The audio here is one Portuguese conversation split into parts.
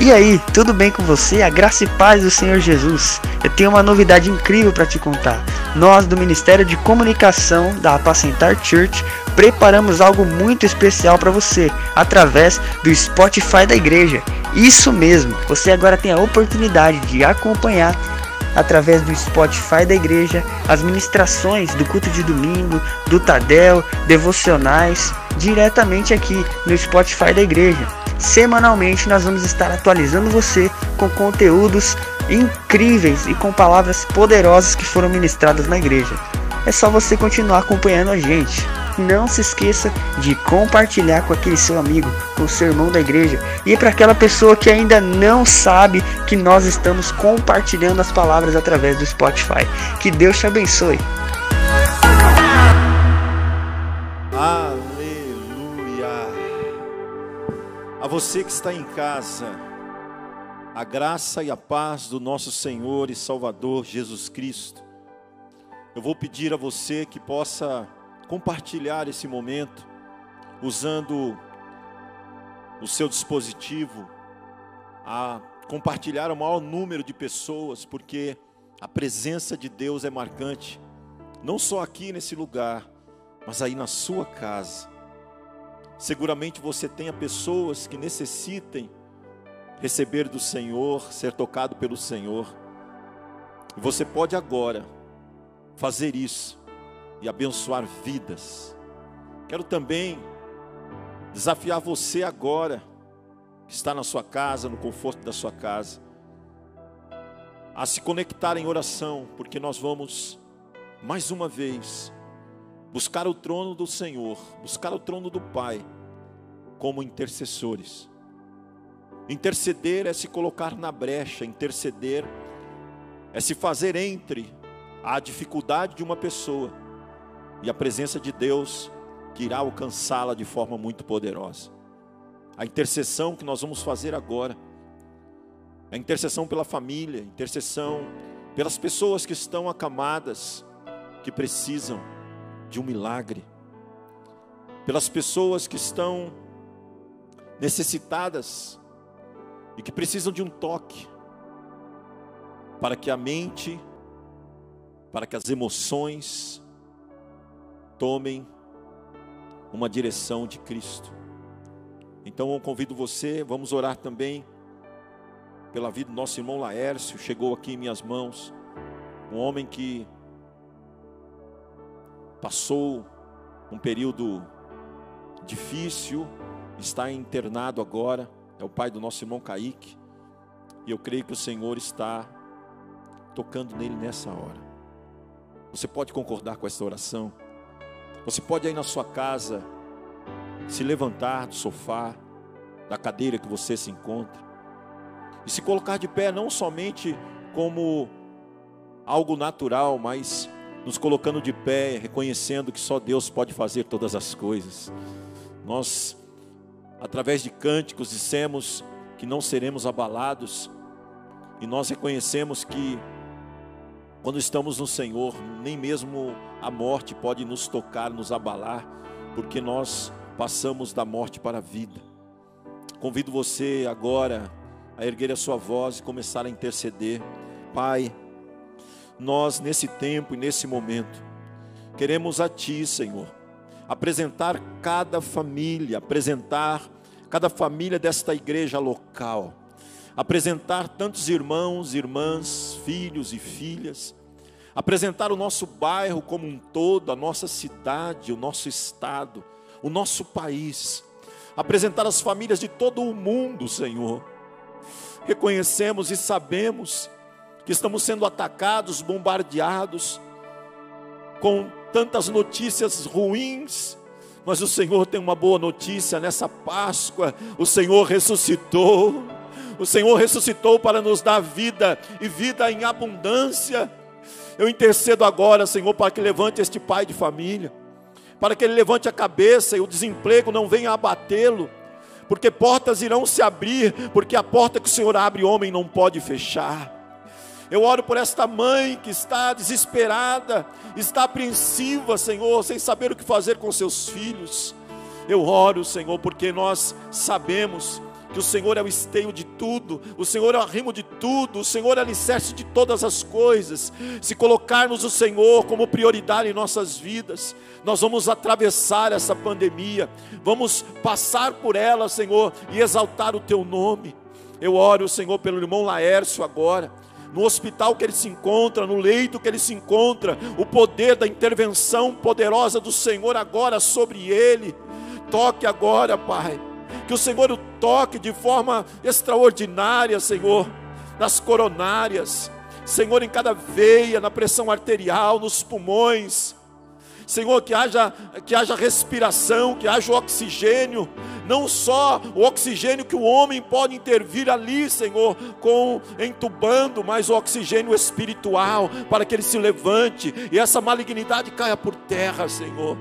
E aí, tudo bem com você? A graça e paz do Senhor Jesus. Eu tenho uma novidade incrível para te contar. Nós do Ministério de Comunicação da Apacentar Church preparamos algo muito especial para você através do Spotify da igreja. Isso mesmo, você agora tem a oportunidade de acompanhar através do Spotify da igreja as ministrações do culto de domingo, do Tadel, devocionais, diretamente aqui no Spotify da igreja. Semanalmente nós vamos estar atualizando você com conteúdos incríveis e com palavras poderosas que foram ministradas na igreja. É só você continuar acompanhando a gente. Não se esqueça de compartilhar com aquele seu amigo, com o seu irmão da igreja e para aquela pessoa que ainda não sabe que nós estamos compartilhando as palavras através do Spotify. Que Deus te abençoe. A você que está em casa, a graça e a paz do nosso Senhor e Salvador Jesus Cristo. Eu vou pedir a você que possa compartilhar esse momento usando o seu dispositivo a compartilhar o maior número de pessoas, porque a presença de Deus é marcante, não só aqui nesse lugar, mas aí na sua casa. Seguramente você tenha pessoas que necessitem receber do Senhor, ser tocado pelo Senhor. E você pode agora fazer isso e abençoar vidas. Quero também desafiar você agora, que está na sua casa, no conforto da sua casa, a se conectar em oração, porque nós vamos mais uma vez buscar o trono do Senhor, buscar o trono do Pai, como intercessores. Interceder é se colocar na brecha, interceder é se fazer entre a dificuldade de uma pessoa e a presença de Deus que irá alcançá-la de forma muito poderosa. A intercessão que nós vamos fazer agora, a intercessão pela família, intercessão pelas pessoas que estão acamadas, que precisam de um milagre, pelas pessoas que estão necessitadas e que precisam de um toque para que a mente, para que as emoções tomem uma direção de Cristo. Então eu convido você, vamos orar também pela vida do nosso irmão Laércio, chegou aqui em minhas mãos, um homem que passou um período difícil, está internado agora, é o pai do nosso irmão Kaique, e eu creio que o Senhor está tocando nele nessa hora. Você pode concordar com essa oração? Você pode aí na sua casa se levantar do sofá, da cadeira que você se encontra, e se colocar de pé não somente como algo natural, mas nos colocando de pé, reconhecendo que só Deus pode fazer todas as coisas. Nós, através de cânticos, dissemos que não seremos abalados, e nós reconhecemos que, quando estamos no Senhor, nem mesmo a morte pode nos tocar, nos abalar, porque nós passamos da morte para a vida. Convido você agora a erguer a sua voz e começar a interceder. Pai, nós nesse tempo e nesse momento, queremos a Ti, Senhor, apresentar cada família, apresentar cada família desta igreja local, apresentar tantos irmãos, irmãs, filhos e filhas, apresentar o nosso bairro como um todo, a nossa cidade, o nosso estado, o nosso país, apresentar as famílias de todo o mundo, Senhor. Reconhecemos e sabemos que estamos sendo atacados, bombardeados com tantas notícias ruins, mas o Senhor tem uma boa notícia nessa Páscoa: o Senhor ressuscitou. O Senhor ressuscitou para nos dar vida e vida em abundância. Eu intercedo agora, Senhor, para que levante este pai de família, para que ele levante a cabeça e o desemprego não venha abatê-lo, porque portas irão se abrir, porque a porta que o Senhor abre, homem não pode fechar. Eu oro por esta mãe que está desesperada, está apreensiva, Senhor, sem saber o que fazer com seus filhos. Eu oro, Senhor, porque nós sabemos que o Senhor é o esteio de tudo, o Senhor é o arrimo de tudo, o Senhor é o alicerce de todas as coisas. Se colocarmos o Senhor como prioridade em nossas vidas, nós vamos atravessar essa pandemia, vamos passar por ela, Senhor, e exaltar o Teu nome. Eu oro, Senhor, pelo irmão Laércio agora no hospital que ele se encontra, no leito que ele se encontra, o poder da intervenção poderosa do Senhor agora sobre ele. Toque agora, Pai. Que o Senhor o toque de forma extraordinária, Senhor, nas coronárias, Senhor, em cada veia, na pressão arterial, nos pulmões. Senhor, que haja, que haja respiração, que haja oxigênio, não só o oxigênio que o homem pode intervir ali, Senhor, com entubando, mas o oxigênio espiritual, para que ele se levante e essa malignidade caia por terra, Senhor.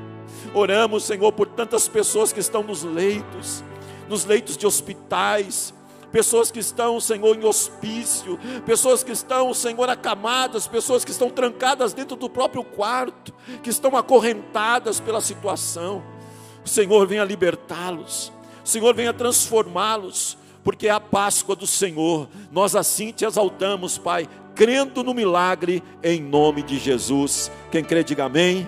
Oramos, Senhor, por tantas pessoas que estão nos leitos, nos leitos de hospitais, pessoas que estão, Senhor, em hospício, pessoas que estão, Senhor, acamadas, pessoas que estão trancadas dentro do próprio quarto, que estão acorrentadas pela situação. O Senhor venha libertá-los, Senhor venha transformá-los, porque é a Páscoa do Senhor. Nós assim te exaltamos, Pai, crendo no milagre em nome de Jesus. Quem crê, diga amém.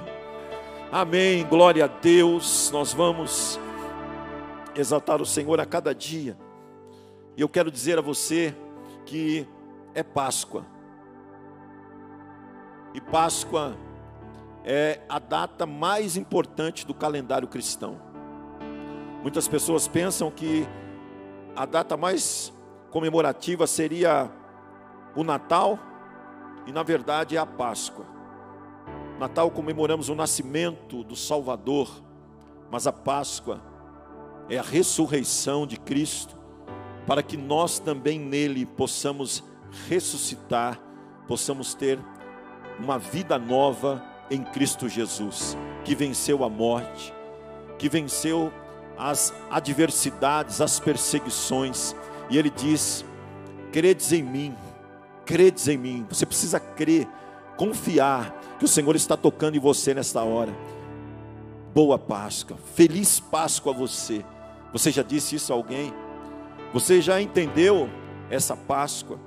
Amém, glória a Deus. Nós vamos exaltar o Senhor a cada dia. E eu quero dizer a você que é Páscoa. E Páscoa é a data mais importante do calendário cristão. Muitas pessoas pensam que a data mais comemorativa seria o Natal, e na verdade é a Páscoa. Natal comemoramos o nascimento do Salvador, mas a Páscoa é a ressurreição de Cristo, para que nós também nele possamos ressuscitar, possamos ter uma vida nova em Cristo Jesus, que venceu a morte, que venceu as adversidades, as perseguições, e ele diz: credes em mim, credes em mim, você precisa crer confiar que o Senhor está tocando em você nesta hora. Boa Páscoa, feliz Páscoa a você. Você já disse isso a alguém? Você já entendeu essa Páscoa?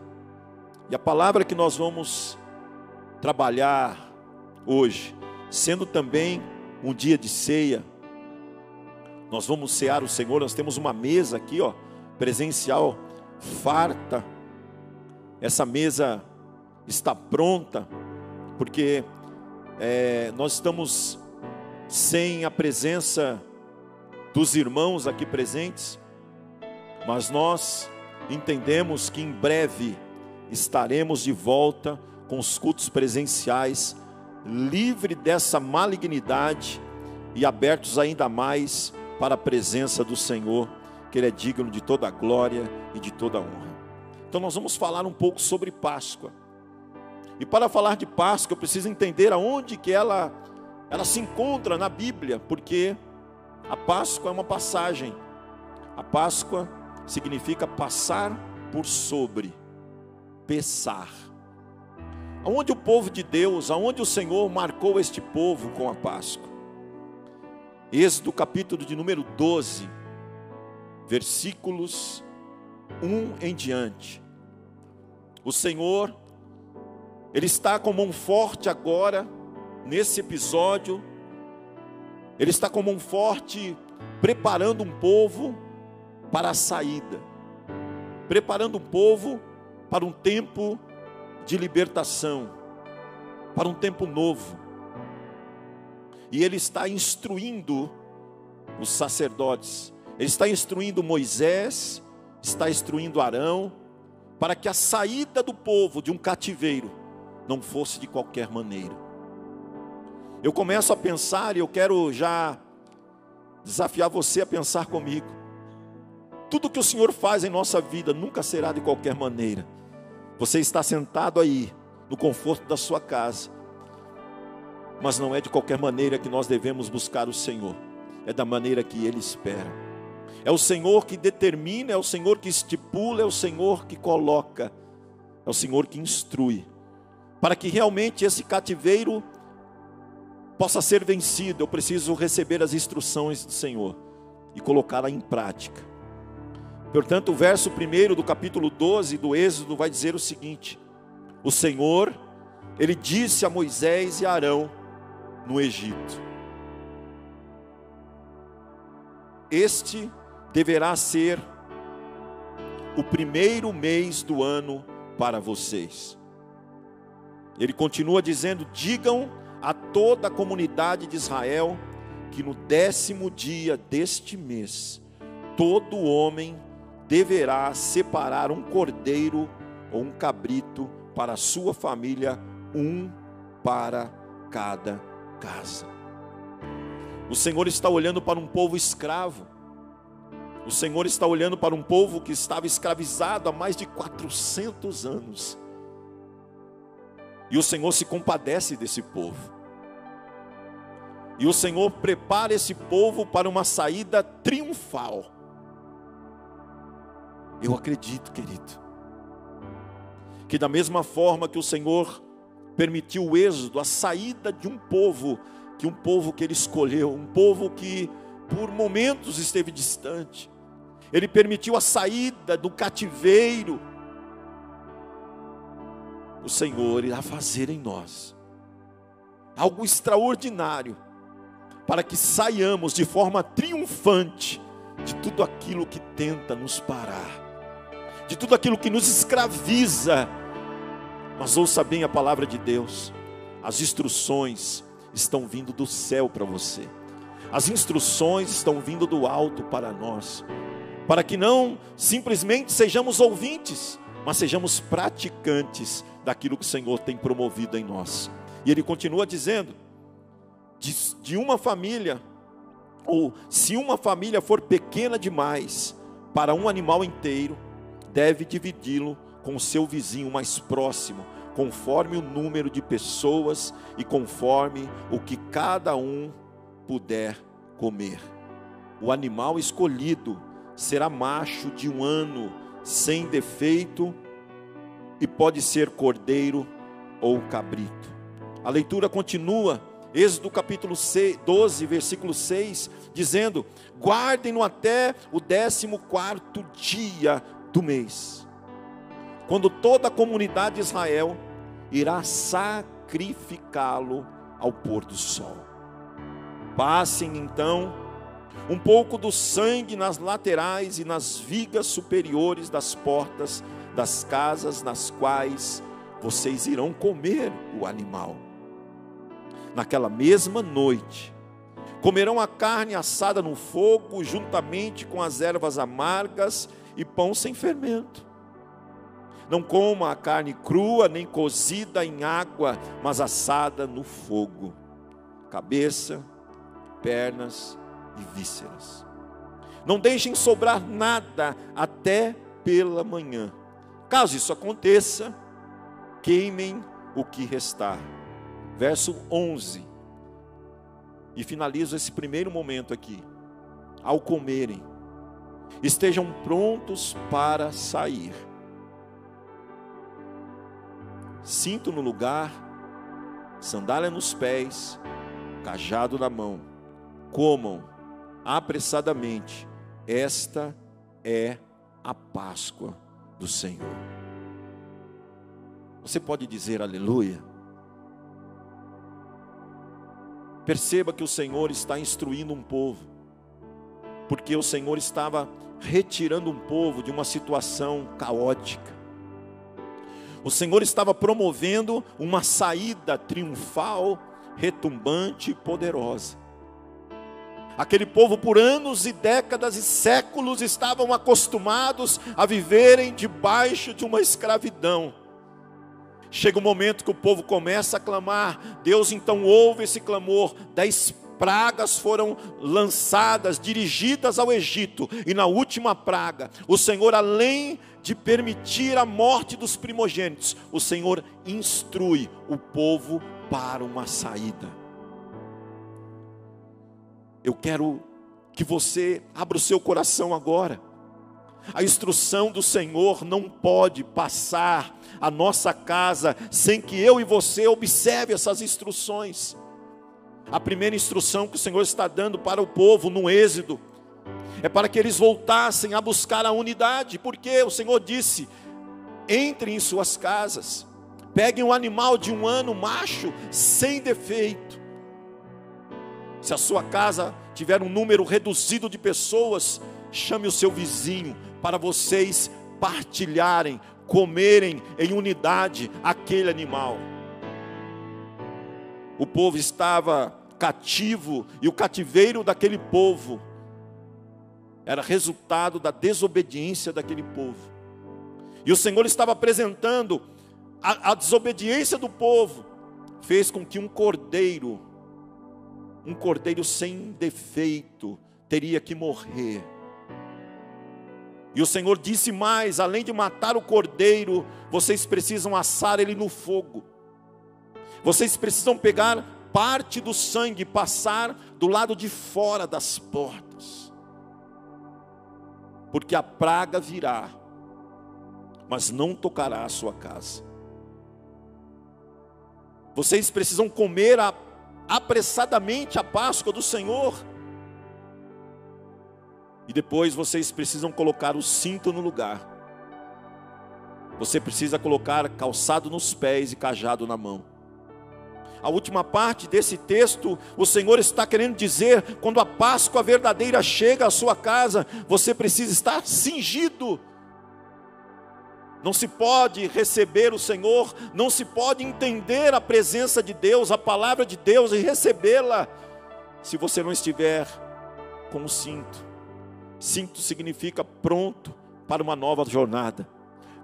E a palavra que nós vamos trabalhar hoje, sendo também um dia de ceia, nós vamos cear o Senhor, nós temos uma mesa aqui, ó, presencial, farta. Essa mesa está pronta porque é, nós estamos sem a presença dos irmãos aqui presentes, mas nós entendemos que em breve estaremos de volta com os cultos presenciais, livre dessa malignidade e abertos ainda mais para a presença do Senhor, que Ele é digno de toda a glória e de toda a honra. Então, nós vamos falar um pouco sobre Páscoa. E para falar de Páscoa, eu preciso entender aonde que ela, ela se encontra na Bíblia, porque a Páscoa é uma passagem. A Páscoa significa passar por sobre, pesar. Aonde o povo de Deus, aonde o Senhor marcou este povo com a Páscoa? Êxodo capítulo de número 12, versículos 1 em diante. O Senhor ele está com mão forte agora, nesse episódio. Ele está com mão forte, preparando um povo para a saída, preparando um povo para um tempo de libertação, para um tempo novo. E ele está instruindo os sacerdotes, ele está instruindo Moisés, está instruindo Arão, para que a saída do povo de um cativeiro não fosse de qualquer maneira. Eu começo a pensar e eu quero já desafiar você a pensar comigo. Tudo que o Senhor faz em nossa vida nunca será de qualquer maneira. Você está sentado aí, no conforto da sua casa, mas não é de qualquer maneira que nós devemos buscar o Senhor, é da maneira que Ele espera. É o Senhor que determina, é o Senhor que estipula, é o Senhor que coloca, é o Senhor que instrui para que realmente esse cativeiro possa ser vencido, eu preciso receber as instruções do Senhor e colocá-la em prática. Portanto, o verso 1 do capítulo 12 do Êxodo vai dizer o seguinte: O Senhor, ele disse a Moisés e a Arão no Egito: Este deverá ser o primeiro mês do ano para vocês. Ele continua dizendo: Digam a toda a comunidade de Israel que no décimo dia deste mês, todo homem deverá separar um cordeiro ou um cabrito para a sua família, um para cada casa. O Senhor está olhando para um povo escravo. O Senhor está olhando para um povo que estava escravizado há mais de 400 anos. E o Senhor se compadece desse povo. E o Senhor prepara esse povo para uma saída triunfal. Eu acredito, querido, que da mesma forma que o Senhor permitiu o êxodo, a saída de um povo, que um povo que ele escolheu, um povo que por momentos esteve distante, ele permitiu a saída do cativeiro, o Senhor irá fazer em nós algo extraordinário, para que saiamos de forma triunfante de tudo aquilo que tenta nos parar de tudo aquilo que nos escraviza. Mas ouça bem a palavra de Deus. As instruções estão vindo do céu para você. As instruções estão vindo do alto para nós. Para que não simplesmente sejamos ouvintes, mas sejamos praticantes daquilo que o Senhor tem promovido em nós. E ele continua dizendo: de, de uma família, ou se uma família for pequena demais para um animal inteiro, deve dividi-lo com o seu vizinho mais próximo, conforme o número de pessoas e conforme o que cada um puder comer. O animal escolhido será macho de um ano, sem defeito, e pode ser cordeiro ou cabrito. A leitura continua, Êxodo capítulo 12, versículo 6, dizendo: Guardem-no até o décimo quarto dia do mês, quando toda a comunidade de Israel irá sacrificá-lo ao pôr do sol. Passem então um pouco do sangue nas laterais e nas vigas superiores das portas das casas nas quais vocês irão comer o animal. Naquela mesma noite, comerão a carne assada no fogo, juntamente com as ervas amargas e pão sem fermento. Não coma a carne crua, nem cozida em água, mas assada no fogo. Cabeça, pernas e vísceras. Não deixem sobrar nada até pela manhã. Caso isso aconteça, queimem o que restar. Verso 11. E finalizo esse primeiro momento aqui. Ao comerem, estejam prontos para sair. Cinto no lugar, sandália nos pés, cajado na mão. Comam apressadamente. Esta é a Páscoa do Senhor. Você pode dizer aleluia? Perceba que o Senhor está instruindo um povo porque o Senhor estava retirando um povo de uma situação caótica. O Senhor estava promovendo uma saída triunfal, retumbante e poderosa. Aquele povo, por anos e décadas e séculos, estavam acostumados a viverem debaixo de uma escravidão. Chega um momento que o povo começa a clamar, Deus então ouve esse clamor da pragas foram lançadas, dirigidas ao Egito, e na última praga, o Senhor, além de permitir a morte dos primogênitos, o Senhor instrui o povo para uma saída. Eu quero que você abra o seu coração agora. A instrução do Senhor não pode passar a nossa casa sem que eu e você observe essas instruções. A primeira instrução que o Senhor está dando para o povo no Êxodo é para que eles voltassem a buscar a unidade, porque o Senhor disse: entrem em suas casas, peguem um animal de um ano macho, sem defeito. Se a sua casa tiver um número reduzido de pessoas, chame o seu vizinho para vocês partilharem, comerem em unidade aquele animal. O povo estava cativo e o cativeiro daquele povo era resultado da desobediência daquele povo. E o Senhor estava apresentando a, a desobediência do povo, fez com que um cordeiro, um cordeiro sem defeito, teria que morrer. E o Senhor disse mais: além de matar o cordeiro, vocês precisam assar ele no fogo. Vocês precisam pegar parte do sangue passar do lado de fora das portas. Porque a praga virá, mas não tocará a sua casa. Vocês precisam comer a, apressadamente a Páscoa do Senhor. E depois vocês precisam colocar o cinto no lugar. Você precisa colocar calçado nos pés e cajado na mão. A última parte desse texto, o Senhor está querendo dizer: quando a Páscoa verdadeira chega à sua casa, você precisa estar cingido não se pode receber o Senhor, não se pode entender a presença de Deus, a palavra de Deus e recebê-la, se você não estiver com o cinto. Cinto significa pronto para uma nova jornada,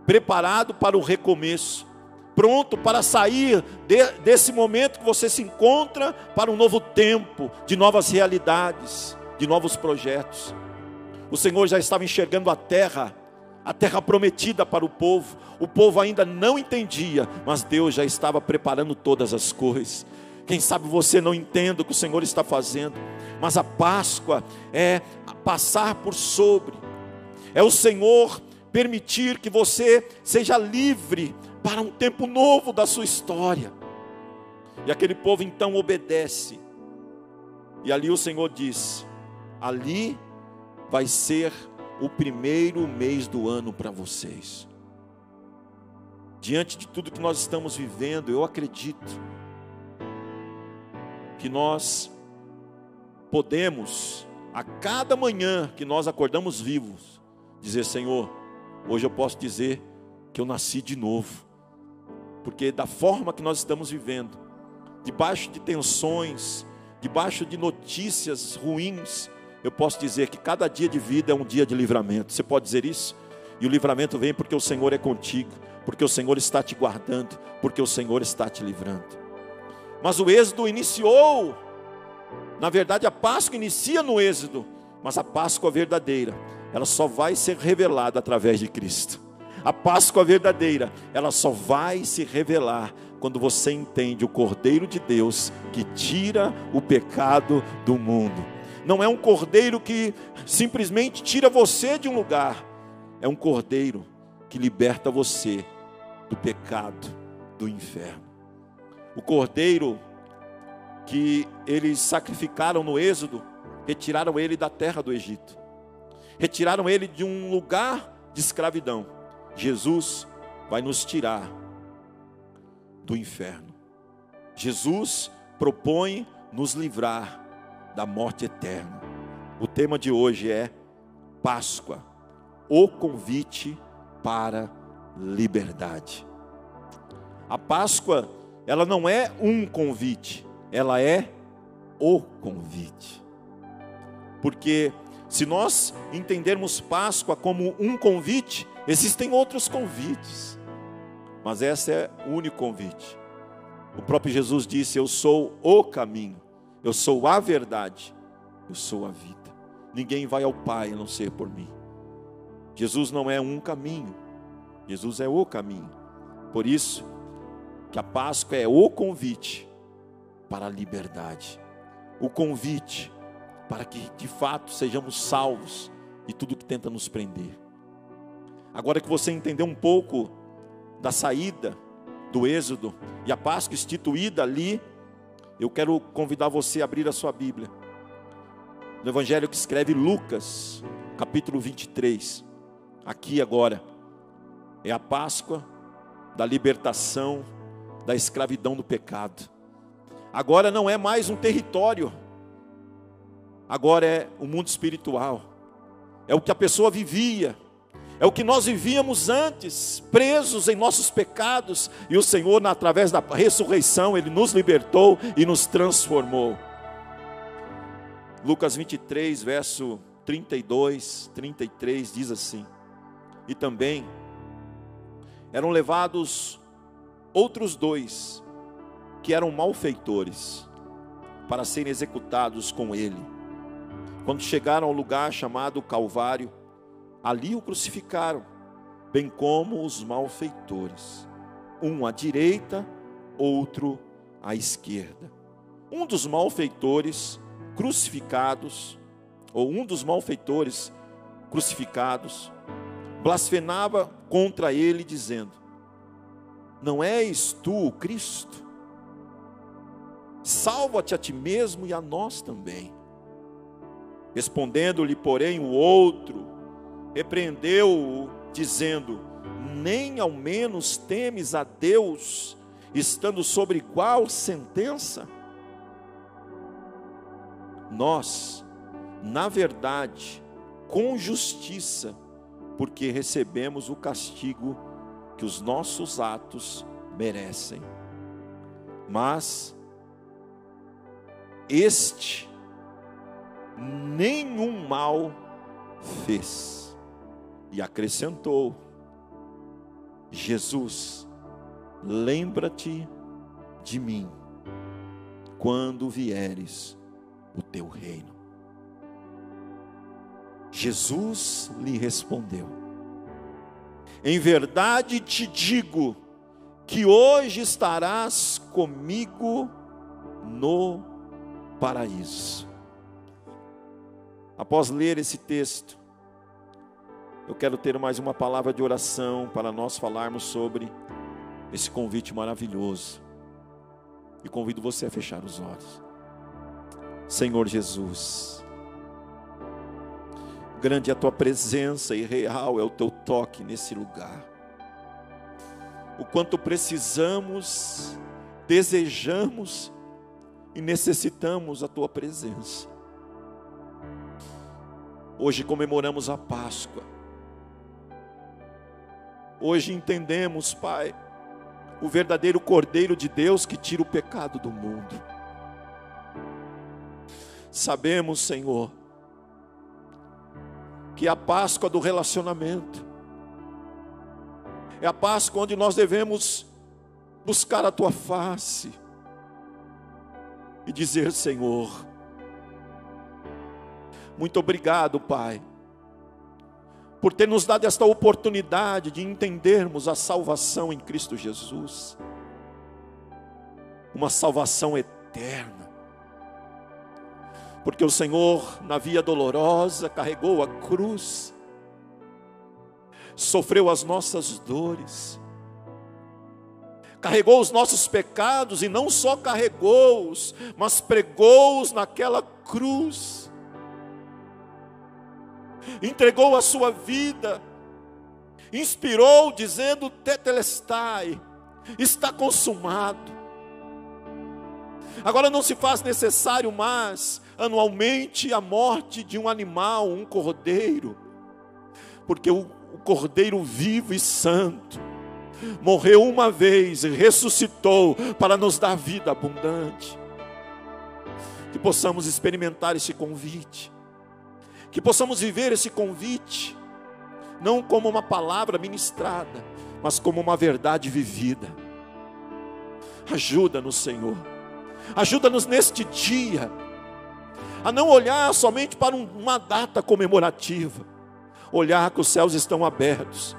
preparado para o recomeço, pronto para sair de, desse momento que você se encontra para um novo tempo, de novas realidades, de novos projetos. O Senhor já estava enxergando a terra a terra prometida para o povo. O povo ainda não entendia, mas Deus já estava preparando todas as coisas. Quem sabe você não entenda o que o Senhor está fazendo, mas a Páscoa é passar por sobre, é o Senhor permitir que você seja livre para um tempo novo da sua história. E aquele povo então obedece. E ali o Senhor diz: ali vai ser o primeiro mês do ano para vocês. Diante de tudo que nós estamos vivendo, eu acredito que nós podemos, a cada manhã que nós acordamos vivos, dizer: Senhor, hoje eu posso dizer que eu nasci de novo, porque da forma que nós estamos vivendo, debaixo de tensões, debaixo de notícias ruins, eu posso dizer que cada dia de vida é um dia de livramento. Você pode dizer isso? E o livramento vem porque o Senhor é contigo, porque o Senhor está te guardando, porque o Senhor está te livrando. Mas o êxodo iniciou, na verdade a Páscoa inicia no êxodo, mas a Páscoa verdadeira, ela só vai ser revelada através de Cristo. A Páscoa verdadeira, ela só vai se revelar quando você entende o Cordeiro de Deus que tira o pecado do mundo não é um cordeiro que simplesmente tira você de um lugar, é um cordeiro que liberta você do pecado, do inferno. O cordeiro que eles sacrificaram no Êxodo, retiraram ele da terra do Egito, retiraram ele de um lugar de escravidão. Jesus vai nos tirar do inferno. Jesus propõe nos livrar da morte eterna. O tema de hoje é Páscoa, o convite para liberdade. A Páscoa, ela não é um convite, ela é o convite. Porque se nós entendermos Páscoa como um convite, existem outros convites. Mas esse é o único convite. O próprio Jesus disse: Eu sou o caminho, eu sou a verdade, eu sou a vida. Ninguém vai ao Pai a não ser por mim. Jesus não é um caminho, Jesus é o caminho. Por isso que a Páscoa é o convite para a liberdade, o convite para que de fato sejamos salvos de tudo que tenta nos prender. Agora que você entendeu um pouco da saída do Êxodo e a Páscoa instituída ali eu quero convidar você a abrir a sua Bíblia. no evangelho que escreve Lucas, capítulo 23. Aqui agora é a Páscoa da libertação da escravidão do pecado. Agora não é mais um território, agora é o mundo espiritual, é o que a pessoa vivia, é o que nós vivíamos antes, presos em nossos pecados, e o Senhor, através da ressurreição, Ele nos libertou e nos transformou. Lucas 23, verso 32, 33 diz assim: E também eram levados outros dois, que eram malfeitores, para serem executados com ele. Quando chegaram ao lugar chamado Calvário, ali o crucificaram, bem como os malfeitores, um à direita, outro à esquerda. Um dos malfeitores crucificados, ou um dos malfeitores crucificados, blasfemava contra ele, dizendo: Não és tu o Cristo? Salva-te a ti mesmo e a nós também. Respondendo-lhe, porém, o outro, repreendeu-o, dizendo: Nem ao menos temes a Deus, estando sobre igual sentença? Nós, na verdade, com justiça, porque recebemos o castigo que os nossos atos merecem. Mas este nenhum mal fez. E acrescentou: Jesus, lembra-te de mim quando vieres o teu reino. Jesus lhe respondeu: Em verdade te digo que hoje estarás comigo no paraíso. Após ler esse texto, eu quero ter mais uma palavra de oração para nós falarmos sobre esse convite maravilhoso. E convido você a fechar os olhos. Senhor Jesus, grande é a tua presença e real é o teu toque nesse lugar. O quanto precisamos, desejamos e necessitamos a tua presença. Hoje comemoramos a Páscoa. Hoje entendemos, Pai, o verdadeiro Cordeiro de Deus que tira o pecado do mundo. Sabemos, Senhor, que é a Páscoa do relacionamento, é a Páscoa onde nós devemos buscar a tua face e dizer: Senhor, muito obrigado, Pai, por ter nos dado esta oportunidade de entendermos a salvação em Cristo Jesus, uma salvação eterna. Porque o Senhor, na via dolorosa, carregou a cruz, sofreu as nossas dores, carregou os nossos pecados e não só carregou-os, mas pregou-os naquela cruz, entregou a sua vida, inspirou, dizendo: Tetelestai, está consumado. Agora não se faz necessário mais anualmente a morte de um animal, um cordeiro, porque o, cordeiro vivo e santo morreu uma vez e ressuscitou para nos dar vida abundante. Que possamos experimentar esse convite, que possamos viver esse convite, não como uma palavra ministrada, mas como uma verdade vivida. Ajuda-nos, Senhor, ajuda-nos neste dia a não olhar somente para uma data comemorativa, olhar que os céus estão abertos.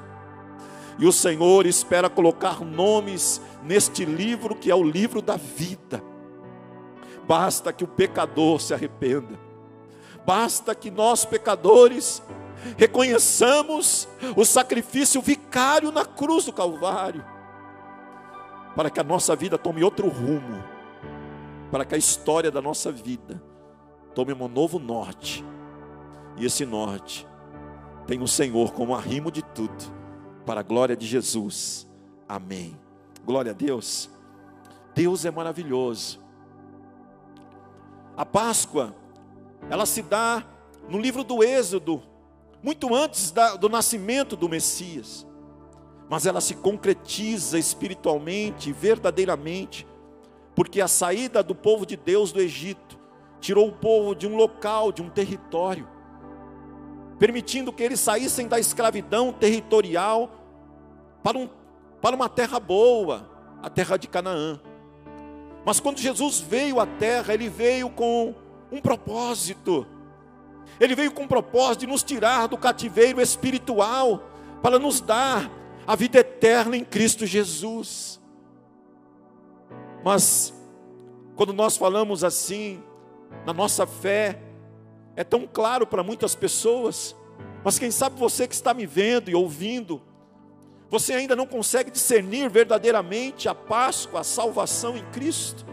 E o Senhor espera colocar nomes neste livro que é o livro da vida. Basta que o pecador se arrependa. Basta que nós pecadores reconheçamos o sacrifício vicário na cruz do Calvário, para que a nossa vida tome outro rumo, para que a história da nossa vida tome um novo norte. E esse norte tem o Senhor como arrimo de tudo, para a glória de Jesus. Amém. Glória a Deus. Deus é maravilhoso. A Páscoa, ela se dá no livro do Êxodo, muito antes da, do nascimento do Messias, mas ela se concretiza espiritualmente, verdadeiramente, porque a saída do povo de Deus do Egito tirou o povo de um local, de um território, permitindo que eles saíssem da escravidão territorial para, um, para uma terra boa, a terra de Canaã. Mas quando Jesus veio à terra, ele veio com um propósito. Ele veio com o propósito de nos tirar do cativeiro espiritual, para nos dar a vida eterna em Cristo Jesus. Mas, quando nós falamos assim, na nossa fé, é tão claro para muitas pessoas, mas quem sabe você que está me vendo e ouvindo, você ainda não consegue discernir verdadeiramente a Páscoa, a salvação em Cristo.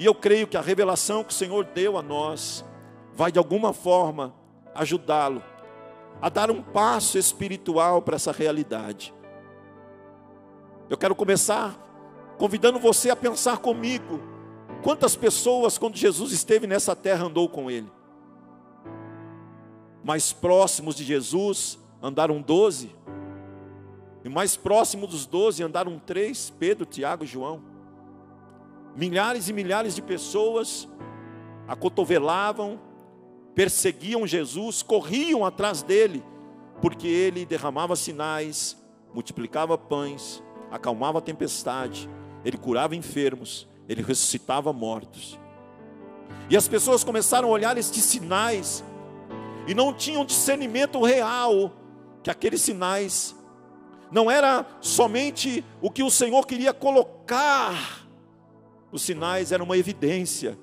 E eu creio que a revelação que o Senhor deu a nós vai de alguma forma ajudá-lo a dar um passo espiritual para essa realidade. Eu quero começar convidando você a pensar comigo quantas pessoas quando Jesus esteve nessa terra andou com ele. Mais próximos de Jesus andaram doze, e mais próximo dos doze andaram três: Pedro, Tiago e João. Milhares e milhares de pessoas acotovelavam, perseguiam Jesus, corriam atrás dele, porque ele derramava sinais, multiplicava pães, acalmava a tempestade, ele curava enfermos, ele ressuscitava mortos. E as pessoas começaram a olhar estes sinais e não tinham discernimento real que aqueles sinais não era somente o que o Senhor queria colocar, os sinais eram uma evidência,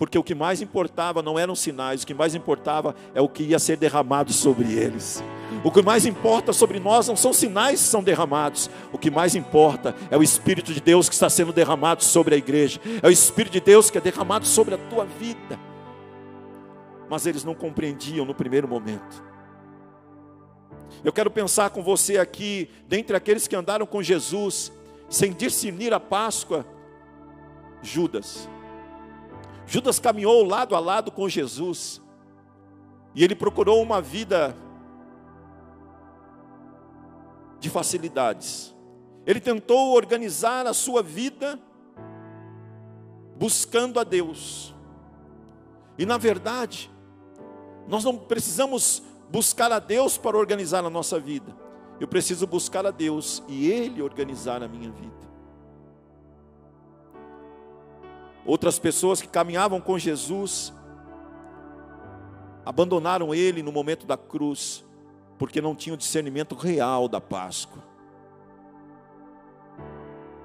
porque o que mais importava não eram sinais, o que mais importava é o que ia ser derramado sobre eles. O que mais importa sobre nós não são sinais que são derramados, o que mais importa é o Espírito de Deus que está sendo derramado sobre a igreja, é o Espírito de Deus que é derramado sobre a tua vida. Mas eles não compreendiam no primeiro momento. Eu quero pensar com você aqui, dentre aqueles que andaram com Jesus, sem discernir a Páscoa, Judas. Judas caminhou lado a lado com Jesus, e ele procurou uma vida de facilidades. Ele tentou organizar a sua vida buscando a Deus. E na verdade, nós não precisamos buscar a Deus para organizar a nossa vida. Eu preciso buscar a Deus e Ele organizar a minha vida. Outras pessoas que caminhavam com Jesus abandonaram Ele no momento da cruz, porque não tinham discernimento real da Páscoa.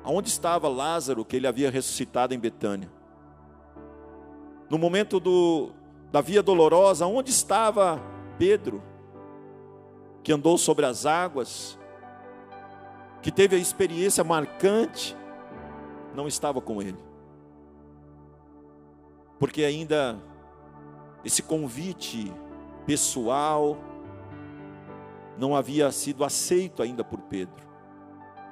Aonde estava Lázaro que ele havia ressuscitado em Betânia? No momento do, da via dolorosa, onde estava Pedro, que andou sobre as águas, que teve a experiência marcante, não estava com ele. Porque ainda esse convite pessoal não havia sido aceito ainda por Pedro.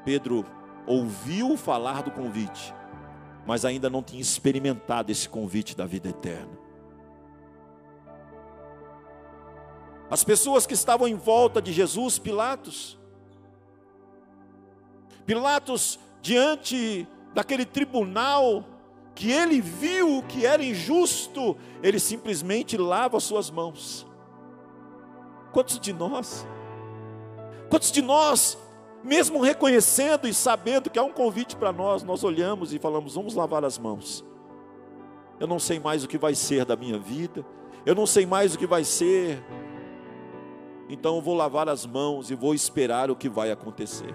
Pedro ouviu falar do convite, mas ainda não tinha experimentado esse convite da vida eterna. As pessoas que estavam em volta de Jesus, Pilatos. Pilatos, diante daquele tribunal que ele viu que era injusto, ele simplesmente lava as suas mãos. Quantos de nós? Quantos de nós, mesmo reconhecendo e sabendo que há um convite para nós, nós olhamos e falamos: vamos lavar as mãos. Eu não sei mais o que vai ser da minha vida, eu não sei mais o que vai ser então eu vou lavar as mãos e vou esperar o que vai acontecer.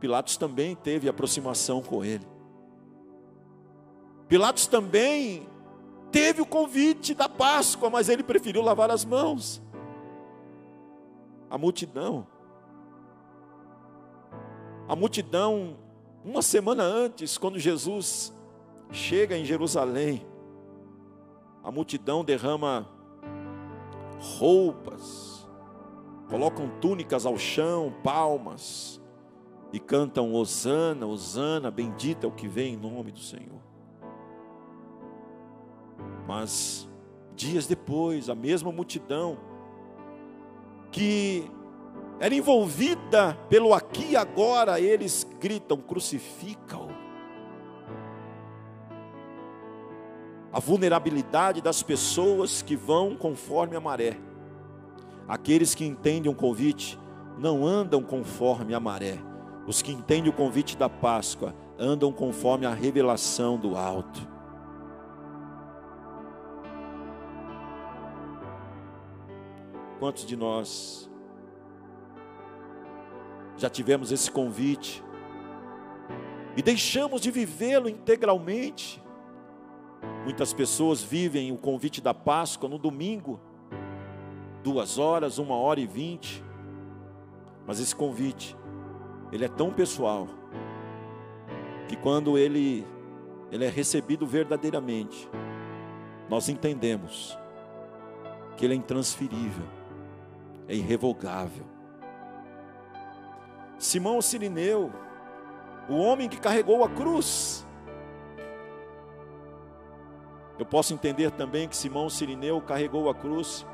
Pilatos também teve aproximação com ele. Pilatos também teve o convite da Páscoa, mas ele preferiu lavar as mãos. A multidão, a multidão, uma semana antes, quando Jesus chega em Jerusalém, a multidão derrama roupas, colocam túnicas ao chão, palmas, e cantam Hosana, Hosana, bendita é o que vem em nome do Senhor. Mas dias depois, a mesma multidão que era envolvida pelo aqui e agora, eles gritam: crucifica-o. A vulnerabilidade das pessoas que vão conforme a maré. Aqueles que entendem o convite não andam conforme a maré. Os que entendem o convite da Páscoa andam conforme a revelação do alto. Quantos de nós já tivemos esse convite e deixamos de vivê-lo integralmente? Muitas pessoas vivem o convite da Páscoa no domingo, duas horas, uma hora e vinte, mas esse convite, ele é tão pessoal, que quando ele, ele é recebido verdadeiramente, nós entendemos que ele é intransferível é irrevogável. Simão Sirineu, o homem que carregou a cruz. Eu posso entender também que Simão Sirineu carregou a cruz,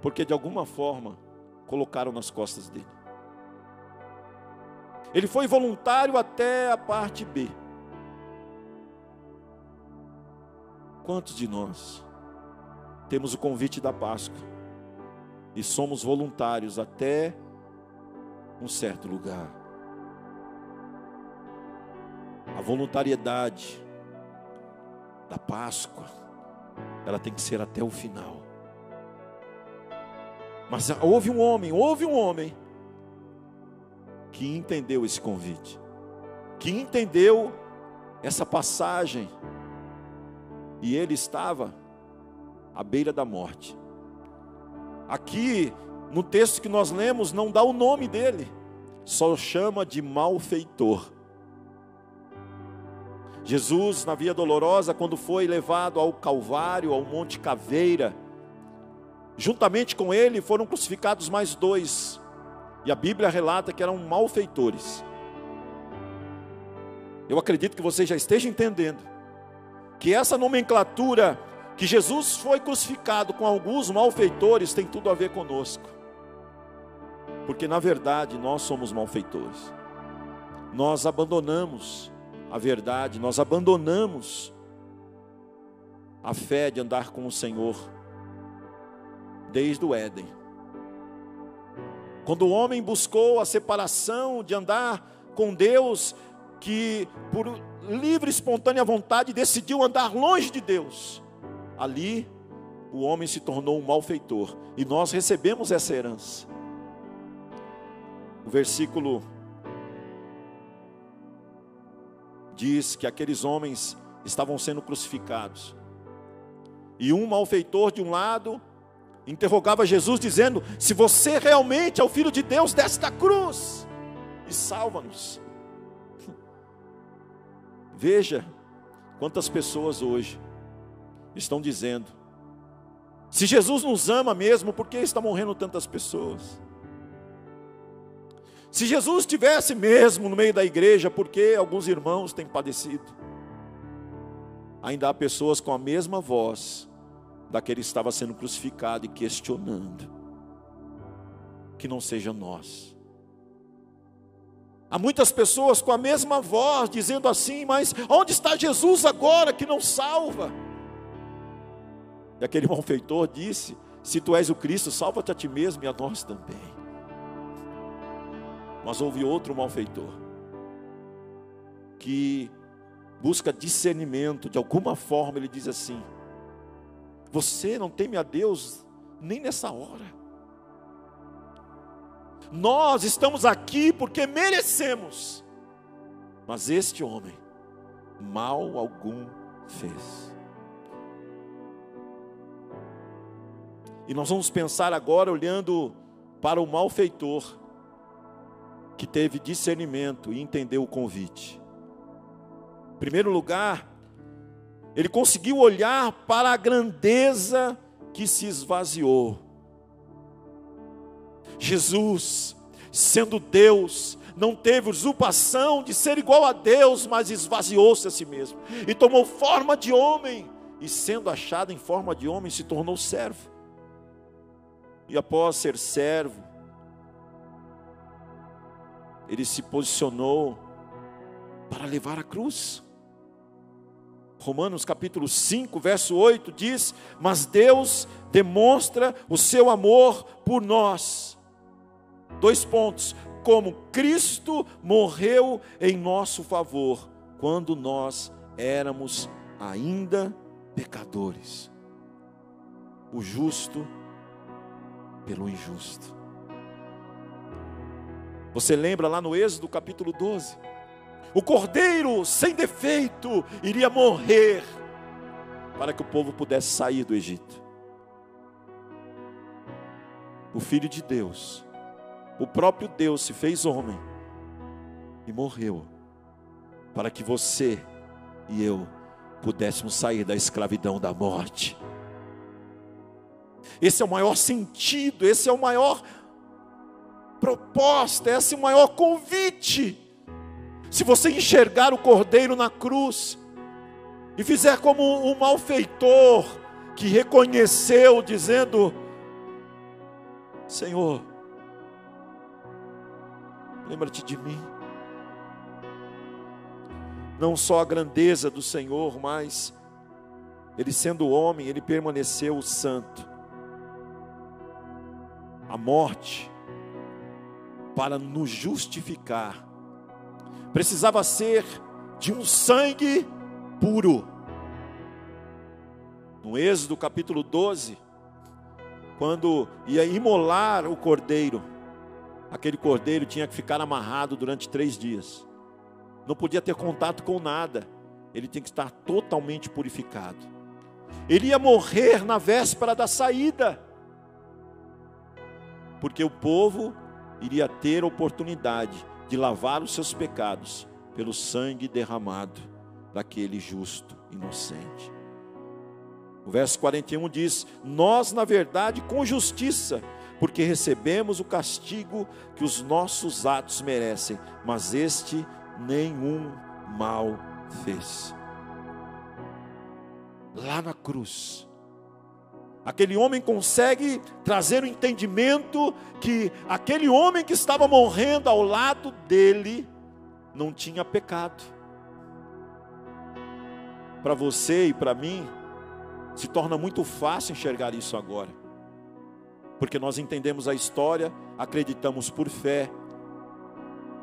porque de alguma forma colocaram nas costas dele. Ele foi voluntário até a parte B. Quantos de nós temos o convite da Páscoa? e somos voluntários até um certo lugar. A voluntariedade da Páscoa, ela tem que ser até o final. Mas houve um homem, houve um homem que entendeu esse convite, que entendeu essa passagem, e ele estava à beira da morte. Aqui, no texto que nós lemos, não dá o nome dele, só chama de malfeitor. Jesus, na Via Dolorosa, quando foi levado ao Calvário, ao Monte Caveira, juntamente com ele foram crucificados mais dois, e a Bíblia relata que eram malfeitores. Eu acredito que você já esteja entendendo que essa nomenclatura que Jesus foi crucificado com alguns malfeitores tem tudo a ver conosco. Porque na verdade nós somos malfeitores. Nós abandonamos a verdade, nós abandonamos a fé de andar com o Senhor desde o Éden. Quando o homem buscou a separação de andar com Deus, que por livre e espontânea vontade decidiu andar longe de Deus, ali o homem se tornou um malfeitor e nós recebemos essa herança. O versículo diz que aqueles homens estavam sendo crucificados. E um malfeitor de um lado interrogava Jesus, dizendo: Se você realmente é o filho de Deus, desce da cruz e salva-nos. Veja quantas pessoas hoje estão dizendo. Se Jesus nos ama mesmo, por que está morrendo tantas pessoas? Se Jesus estivesse mesmo no meio da igreja, por que alguns irmãos têm padecido? Ainda há pessoas com a mesma voz daquele que estava sendo crucificado e questionando. Que não seja nós. Há muitas pessoas com a mesma voz dizendo assim, mas onde está Jesus agora que não salva? E aquele malfeitor disse: Se tu és o Cristo, salva-te a ti mesmo e a nós também. Mas houve outro malfeitor que busca discernimento, de alguma forma ele diz assim: Você não teme a Deus nem nessa hora. Nós estamos aqui porque merecemos, mas este homem mal algum fez. E nós vamos pensar agora olhando para o malfeitor que teve discernimento e entendeu o convite. Em primeiro lugar, ele conseguiu olhar para a grandeza que se esvaziou. Jesus, sendo Deus, não teve usurpação de ser igual a Deus, mas esvaziou-se a si mesmo e tomou forma de homem, e sendo achado em forma de homem, se tornou servo. E após ser servo, ele se posicionou para levar a cruz. Romanos capítulo 5, verso 8 diz: Mas Deus demonstra o seu amor por nós. Dois pontos: como Cristo morreu em nosso favor, quando nós éramos ainda pecadores. O justo pelo injusto. Você lembra lá no Êxodo capítulo 12? O cordeiro sem defeito iria morrer para que o povo pudesse sair do Egito. O Filho de Deus, o próprio Deus se fez homem e morreu para que você e eu pudéssemos sair da escravidão da morte. Esse é o maior sentido, esse é o maior proposta, esse é o maior convite se você enxergar o cordeiro na cruz e fizer como um malfeitor que reconheceu, dizendo: Senhor, lembra-te de mim. Não só a grandeza do Senhor, mas ele sendo homem, ele permaneceu santo. A morte, para nos justificar, precisava ser de um sangue puro. No Êxodo capítulo 12, quando ia imolar o cordeiro, aquele cordeiro tinha que ficar amarrado durante três dias, não podia ter contato com nada, ele tinha que estar totalmente purificado. Ele ia morrer na véspera da saída, porque o povo iria ter oportunidade de lavar os seus pecados pelo sangue derramado daquele justo inocente. O verso 41 diz: Nós, na verdade, com justiça, porque recebemos o castigo que os nossos atos merecem, mas este nenhum mal fez. Lá na cruz, Aquele homem consegue trazer o entendimento que aquele homem que estava morrendo ao lado dele não tinha pecado. Para você e para mim, se torna muito fácil enxergar isso agora, porque nós entendemos a história, acreditamos por fé,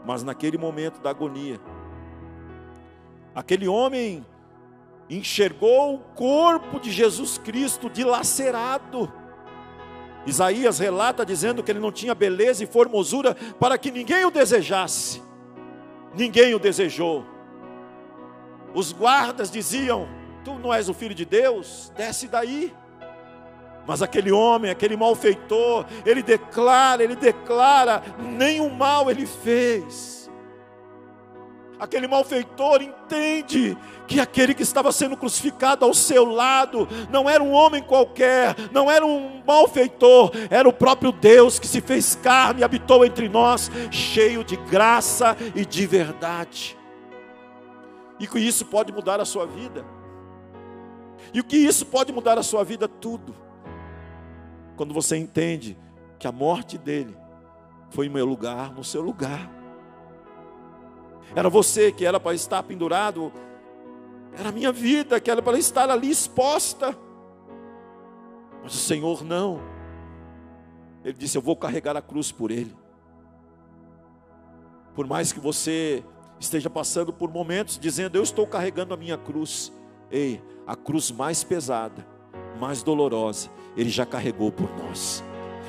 mas naquele momento da agonia, aquele homem enxergou o corpo de Jesus Cristo dilacerado. Isaías relata dizendo que ele não tinha beleza e formosura para que ninguém o desejasse. Ninguém o desejou. Os guardas diziam: Tu não és o filho de Deus, desce daí. Mas aquele homem, aquele malfeitor, ele declara, ele declara: nenhum mal ele fez aquele malfeitor entende que aquele que estava sendo crucificado ao seu lado não era um homem qualquer, não era um malfeitor, era o próprio Deus que se fez carne e habitou entre nós, cheio de graça e de verdade. E que isso pode mudar a sua vida. E o que isso pode mudar a sua vida? Tudo. Quando você entende que a morte dele foi em meu lugar, no seu lugar. Era você que era para estar pendurado. Era a minha vida que era para estar ali exposta. Mas o Senhor não. Ele disse: Eu vou carregar a cruz por Ele. Por mais que você esteja passando por momentos dizendo: Eu estou carregando a minha cruz. Ei, a cruz mais pesada, mais dolorosa, Ele já carregou por nós.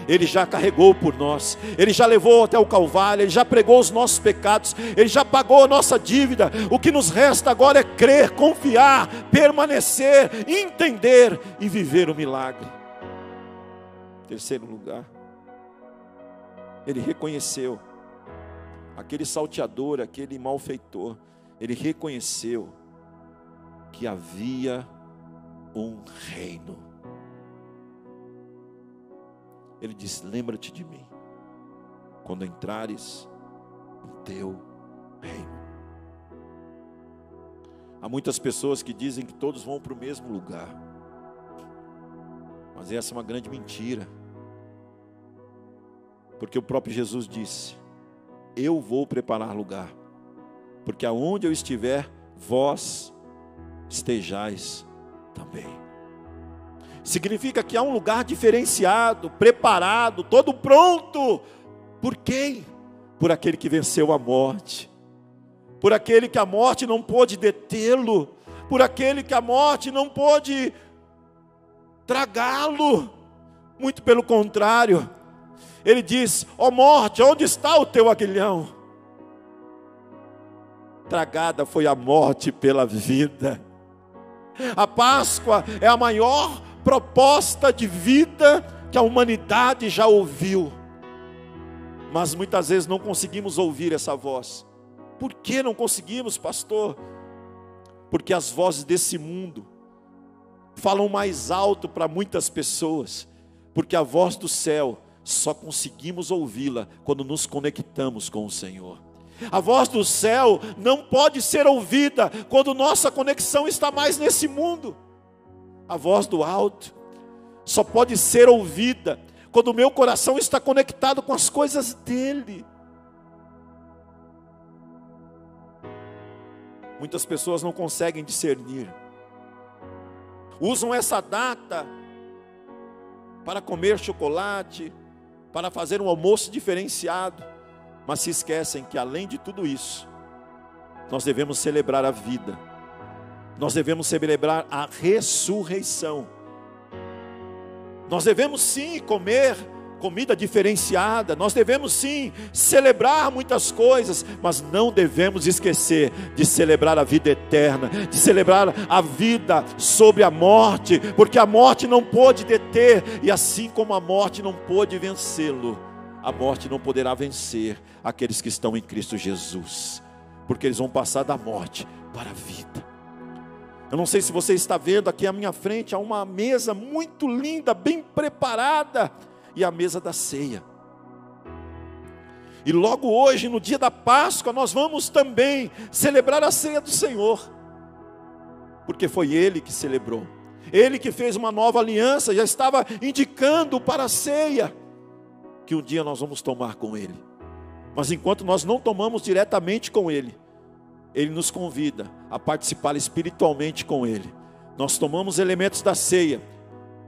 Ele já carregou por nós, Ele já levou até o Calvário, Ele já pregou os nossos pecados, Ele já pagou a nossa dívida. O que nos resta agora é crer, confiar, permanecer, entender e viver o milagre. Terceiro lugar, Ele reconheceu aquele salteador, aquele malfeitor, Ele reconheceu que havia um reino. Ele diz: Lembra-te de mim, quando entrares no teu reino. Há muitas pessoas que dizem que todos vão para o mesmo lugar, mas essa é uma grande mentira, porque o próprio Jesus disse: Eu vou preparar lugar, porque aonde eu estiver, vós estejais também. Significa que há um lugar diferenciado, preparado, todo pronto. Por quem? Por aquele que venceu a morte. Por aquele que a morte não pôde detê-lo. Por aquele que a morte não pôde tragá-lo. Muito pelo contrário. Ele diz: Ó oh morte, onde está o teu aguilhão? Tragada foi a morte pela vida. A Páscoa é a maior proposta de vida que a humanidade já ouviu, mas muitas vezes não conseguimos ouvir essa voz. Por que não conseguimos, pastor? Porque as vozes desse mundo falam mais alto para muitas pessoas, porque a voz do céu só conseguimos ouvi-la quando nos conectamos com o Senhor. A voz do céu não pode ser ouvida quando nossa conexão está mais nesse mundo. A voz do alto só pode ser ouvida quando o meu coração está conectado com as coisas dele. Muitas pessoas não conseguem discernir. Usam essa data para comer chocolate, para fazer um almoço diferenciado, mas se esquecem que além de tudo isso, nós devemos celebrar a vida nós devemos celebrar a ressurreição. Nós devemos sim comer comida diferenciada, nós devemos sim celebrar muitas coisas, mas não devemos esquecer de celebrar a vida eterna, de celebrar a vida sobre a morte, porque a morte não pôde deter, e assim como a morte não pôde vencê-lo, a morte não poderá vencer aqueles que estão em Cristo Jesus, porque eles vão passar da morte para a vida. Eu não sei se você está vendo aqui à minha frente, há uma mesa muito linda, bem preparada, e a mesa da ceia. E logo hoje, no dia da Páscoa, nós vamos também celebrar a ceia do Senhor, porque foi Ele que celebrou, Ele que fez uma nova aliança, já estava indicando para a ceia, que um dia nós vamos tomar com Ele, mas enquanto nós não tomamos diretamente com Ele, ele nos convida a participar espiritualmente com Ele. Nós tomamos elementos da ceia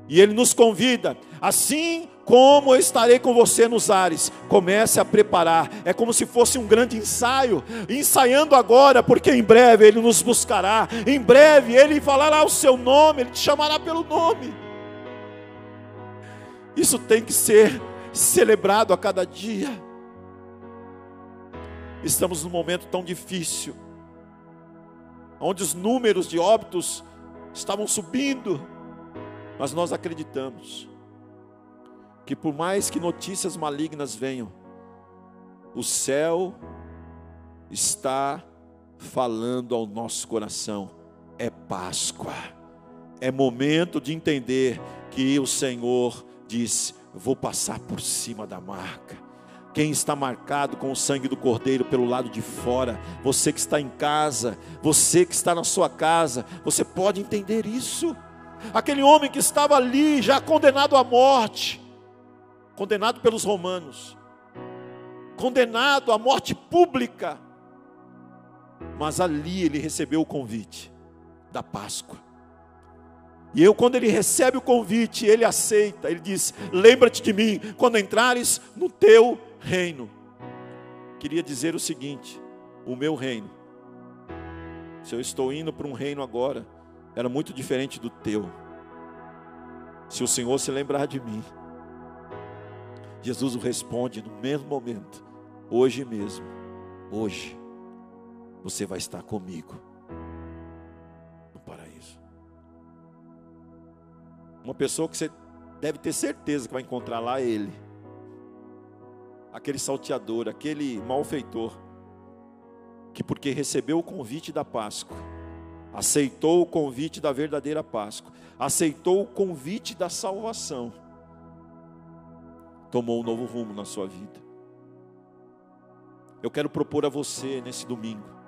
e Ele nos convida, assim como eu estarei com você nos ares, comece a preparar. É como se fosse um grande ensaio, ensaiando agora, porque em breve Ele nos buscará, em breve Ele falará o seu nome, Ele te chamará pelo nome. Isso tem que ser celebrado a cada dia. Estamos num momento tão difícil onde os números de óbitos estavam subindo, mas nós acreditamos que por mais que notícias malignas venham, o céu está falando ao nosso coração. É Páscoa. É momento de entender que o Senhor diz: "Vou passar por cima da marca quem está marcado com o sangue do Cordeiro pelo lado de fora, você que está em casa, você que está na sua casa, você pode entender isso. Aquele homem que estava ali, já condenado à morte, condenado pelos romanos, condenado à morte pública, mas ali ele recebeu o convite da Páscoa. E eu, quando ele recebe o convite, ele aceita, ele diz: Lembra-te de mim quando entrares no teu reino. Queria dizer o seguinte: o meu reino, se eu estou indo para um reino agora, era muito diferente do teu. Se o Senhor se lembrar de mim, Jesus o responde no mesmo momento, hoje mesmo, hoje, você vai estar comigo no paraíso. Uma pessoa que você deve ter certeza que vai encontrar lá Ele aquele salteador, aquele malfeitor, que porque recebeu o convite da Páscoa, aceitou o convite da verdadeira Páscoa, aceitou o convite da salvação, tomou um novo rumo na sua vida. Eu quero propor a você nesse domingo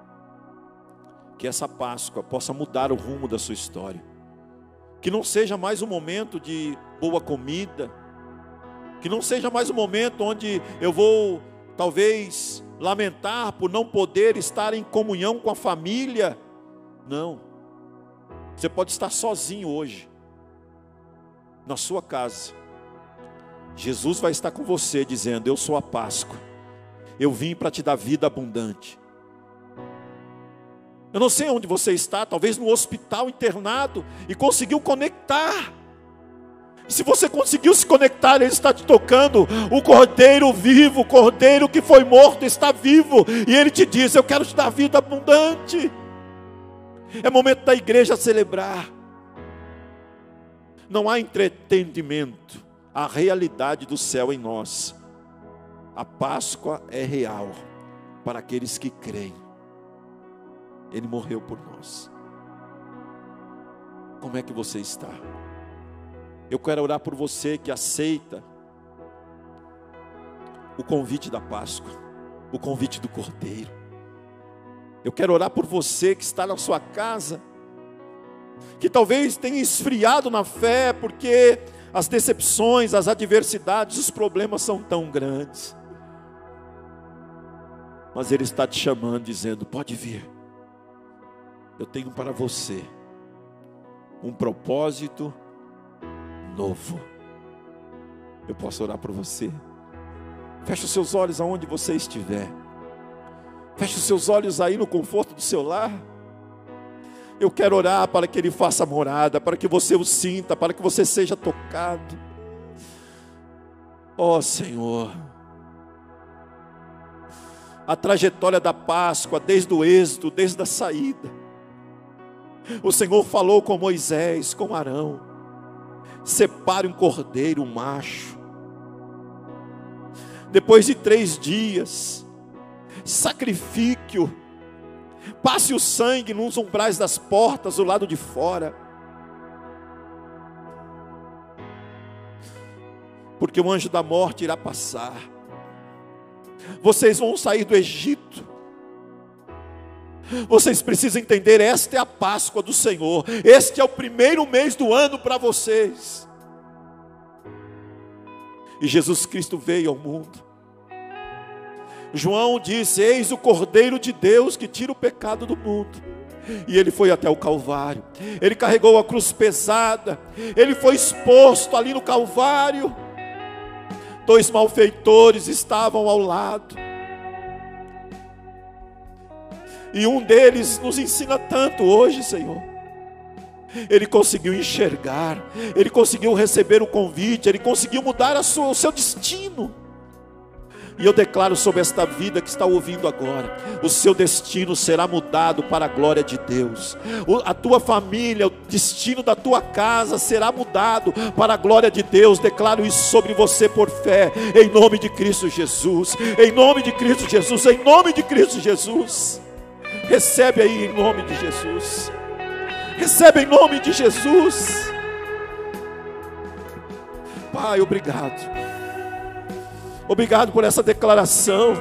que essa Páscoa possa mudar o rumo da sua história. Que não seja mais um momento de boa comida, que não seja mais um momento onde eu vou talvez lamentar por não poder estar em comunhão com a família. Não. Você pode estar sozinho hoje, na sua casa. Jesus vai estar com você dizendo: Eu sou a Páscoa. Eu vim para te dar vida abundante. Eu não sei onde você está, talvez no hospital internado e conseguiu conectar. Se você conseguiu se conectar, Ele está te tocando. O cordeiro vivo, o cordeiro que foi morto, está vivo. E Ele te diz: Eu quero te dar vida abundante. É momento da igreja celebrar. Não há entretenimento. A realidade do céu em nós. A Páscoa é real para aqueles que creem. Ele morreu por nós. Como é que você está? Eu quero orar por você que aceita o convite da Páscoa, o convite do Cordeiro. Eu quero orar por você que está na sua casa, que talvez tenha esfriado na fé, porque as decepções, as adversidades, os problemas são tão grandes. Mas Ele está te chamando, dizendo: pode vir eu tenho para você um propósito novo. Eu posso orar por você. Feche os seus olhos aonde você estiver. Feche os seus olhos aí no conforto do seu lar. Eu quero orar para que Ele faça morada, para que você o sinta, para que você seja tocado. Ó oh, Senhor, a trajetória da Páscoa, desde o êxodo, desde a saída, o Senhor falou com Moisés, com Arão: separe um cordeiro, um macho. Depois de três dias, sacrifique-o, passe o sangue nos umbrais das portas, do lado de fora. Porque o anjo da morte irá passar. Vocês vão sair do Egito vocês precisam entender: esta é a Páscoa do Senhor, este é o primeiro mês do ano para vocês. E Jesus Cristo veio ao mundo. João disse: Eis o Cordeiro de Deus que tira o pecado do mundo. E ele foi até o Calvário, ele carregou a cruz pesada, ele foi exposto ali no Calvário. Dois malfeitores estavam ao lado. E um deles nos ensina tanto hoje, Senhor. Ele conseguiu enxergar, ele conseguiu receber o convite, ele conseguiu mudar sua, o seu destino. E eu declaro sobre esta vida que está ouvindo agora: o seu destino será mudado para a glória de Deus. A tua família, o destino da tua casa será mudado para a glória de Deus. Declaro isso sobre você por fé, em nome de Cristo Jesus. Em nome de Cristo Jesus. Em nome de Cristo Jesus. Recebe aí em nome de Jesus. Recebe em nome de Jesus. Pai, obrigado. Obrigado por essa declaração.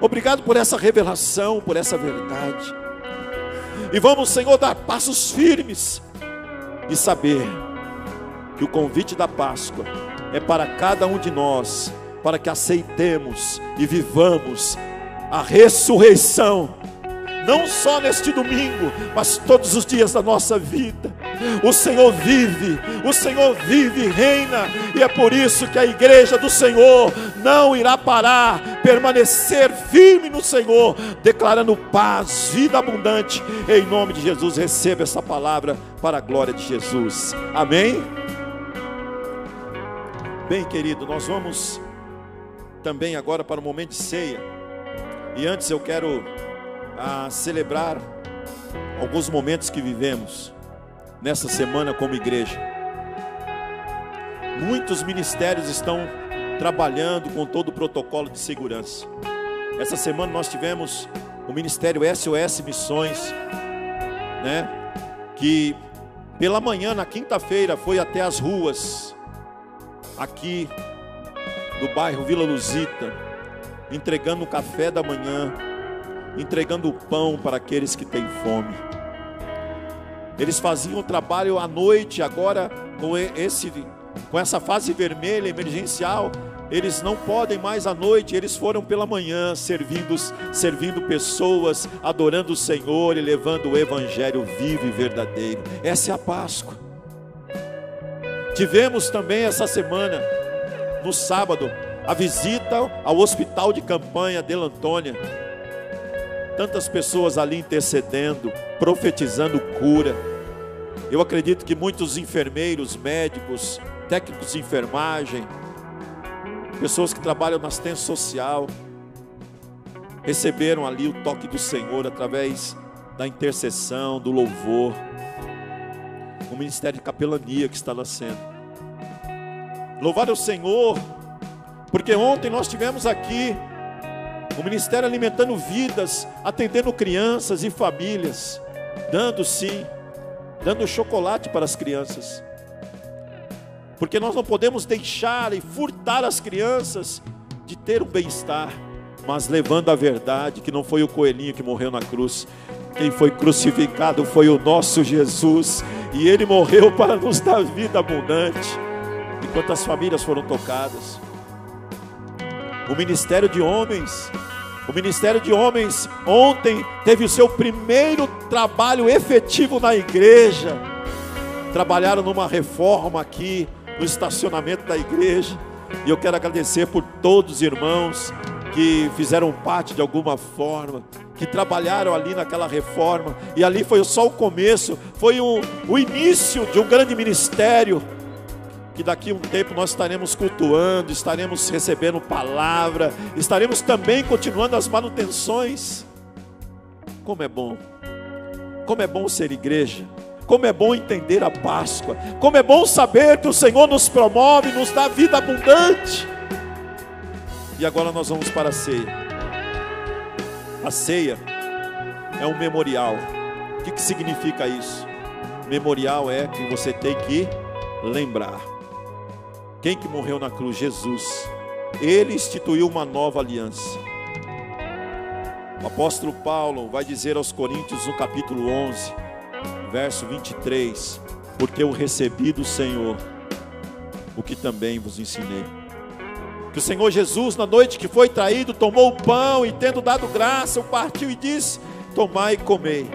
Obrigado por essa revelação, por essa verdade. E vamos, Senhor, dar passos firmes e saber que o convite da Páscoa é para cada um de nós, para que aceitemos e vivamos a ressurreição não só neste domingo, mas todos os dias da nossa vida. O Senhor vive, o Senhor vive e reina, e é por isso que a igreja do Senhor não irá parar, permanecer firme no Senhor, declarando paz, vida abundante, em nome de Jesus. Receba essa palavra para a glória de Jesus. Amém. Bem, querido, nós vamos também agora para o momento de ceia. E antes eu quero a celebrar alguns momentos que vivemos nessa semana como igreja. Muitos ministérios estão trabalhando com todo o protocolo de segurança. Essa semana nós tivemos o ministério SOS Missões, né? Que pela manhã, na quinta-feira, foi até as ruas, aqui do bairro Vila Luzita, entregando o café da manhã, entregando pão para aqueles que têm fome. Eles faziam o trabalho à noite, agora com esse com essa fase vermelha emergencial, eles não podem mais à noite, eles foram pela manhã servindo, servindo pessoas, adorando o Senhor e levando o evangelho vivo e verdadeiro. Essa é a Páscoa. Tivemos também essa semana, no sábado, a visita ao hospital de campanha de Antônia. Tantas pessoas ali intercedendo, profetizando cura. Eu acredito que muitos enfermeiros, médicos, técnicos de enfermagem, pessoas que trabalham na assistência social, receberam ali o toque do Senhor através da intercessão, do louvor, o ministério de capelania que está nascendo. Louvar o Senhor, porque ontem nós tivemos aqui o ministério alimentando vidas, atendendo crianças e famílias, dando sim, dando chocolate para as crianças porque nós não podemos deixar e furtar as crianças de ter um bem-estar, mas levando a verdade que não foi o coelhinho que morreu na cruz, quem foi crucificado foi o nosso Jesus, e ele morreu para nos dar vida abundante. E quantas famílias foram tocadas? O ministério de homens, o ministério de homens ontem teve o seu primeiro trabalho efetivo na igreja. Trabalharam numa reforma aqui, no estacionamento da igreja. E eu quero agradecer por todos os irmãos que fizeram parte de alguma forma, que trabalharam ali naquela reforma. E ali foi só o começo, foi o, o início de um grande ministério. Que daqui a um tempo nós estaremos cultuando, estaremos recebendo palavra, estaremos também continuando as manutenções. Como é bom, como é bom ser igreja. Como é bom entender a Páscoa. Como é bom saber que o Senhor nos promove, nos dá vida abundante. E agora nós vamos para a ceia. A ceia é um memorial. O que, que significa isso? Memorial é que você tem que lembrar. Quem que morreu na cruz? Jesus. Ele instituiu uma nova aliança. O apóstolo Paulo vai dizer aos Coríntios no capítulo 11: verso 23: Porque eu recebi do Senhor o que também vos ensinei. Que o Senhor Jesus, na noite que foi traído, tomou o pão e, tendo dado graça, o partiu e disse: Tomai e comei.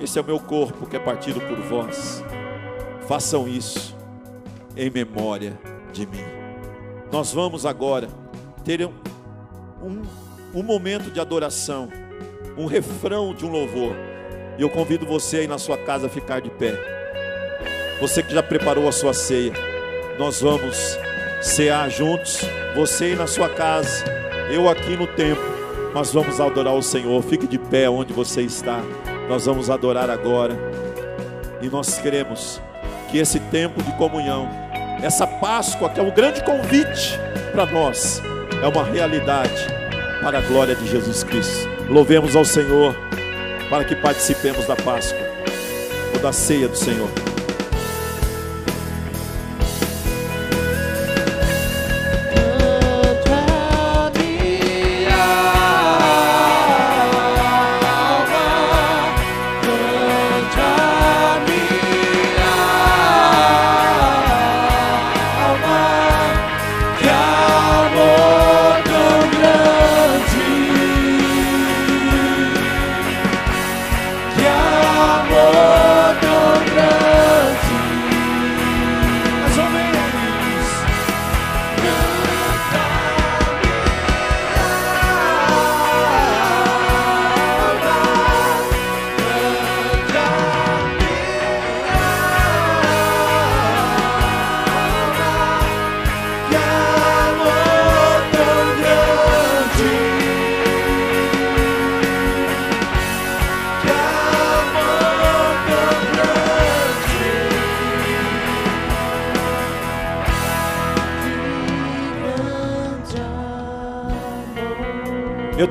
Esse é o meu corpo que é partido por vós. Façam isso em memória de mim. Nós vamos agora ter um, um, um momento de adoração, um refrão de um louvor. E eu convido você aí na sua casa a ficar de pé. Você que já preparou a sua ceia, nós vamos cear juntos. Você aí na sua casa, eu aqui no templo. Nós vamos adorar o Senhor. Fique de pé onde você está. Nós vamos adorar agora. E nós queremos que esse tempo de comunhão, essa Páscoa, que é um grande convite para nós, é uma realidade para a glória de Jesus Cristo. Louvemos ao Senhor para que participemos da Páscoa ou da ceia do Senhor.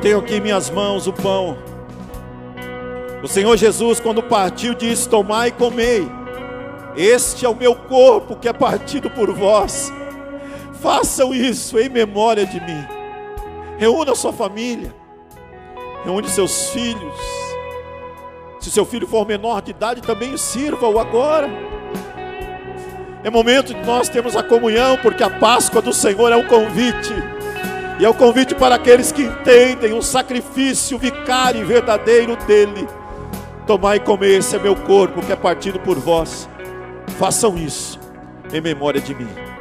Tenho aqui em minhas mãos o pão. O Senhor Jesus, quando partiu, disse: Tomai e comei. Este é o meu corpo que é partido por vós. Façam isso em memória de mim. Reúna sua família. Reúne seus filhos. Se seu filho for menor de idade, também sirva-o agora. É momento de nós termos a comunhão, porque a Páscoa do Senhor é um convite. E é o convite para aqueles que entendem o sacrifício vicário e verdadeiro dele. Tomai e comer, esse é meu corpo que é partido por vós. Façam isso em memória de mim.